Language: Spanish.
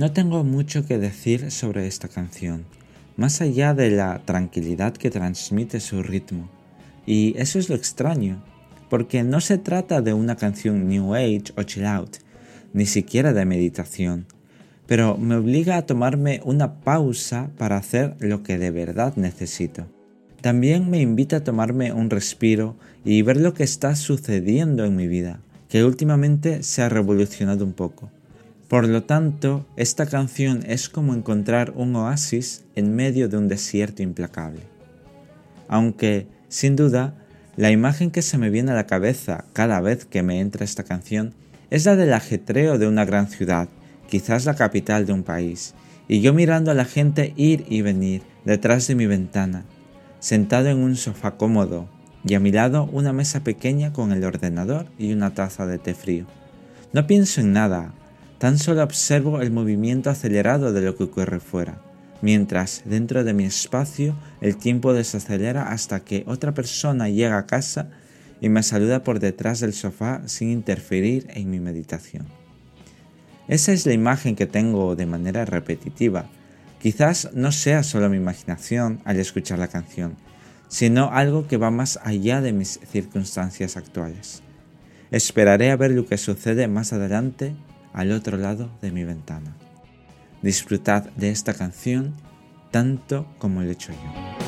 No tengo mucho que decir sobre esta canción, más allá de la tranquilidad que transmite su ritmo. Y eso es lo extraño, porque no se trata de una canción New Age o Chill Out, ni siquiera de meditación, pero me obliga a tomarme una pausa para hacer lo que de verdad necesito. También me invita a tomarme un respiro y ver lo que está sucediendo en mi vida, que últimamente se ha revolucionado un poco. Por lo tanto, esta canción es como encontrar un oasis en medio de un desierto implacable. Aunque, sin duda, la imagen que se me viene a la cabeza cada vez que me entra esta canción es la del ajetreo de una gran ciudad, quizás la capital de un país, y yo mirando a la gente ir y venir detrás de mi ventana, sentado en un sofá cómodo y a mi lado una mesa pequeña con el ordenador y una taza de té frío. No pienso en nada, tan solo observo el movimiento acelerado de lo que ocurre fuera, mientras dentro de mi espacio el tiempo desacelera hasta que otra persona llega a casa y me saluda por detrás del sofá sin interferir en mi meditación. Esa es la imagen que tengo de manera repetitiva, Quizás no sea solo mi imaginación al escuchar la canción, sino algo que va más allá de mis circunstancias actuales. Esperaré a ver lo que sucede más adelante al otro lado de mi ventana. Disfrutad de esta canción tanto como lo he hecho yo.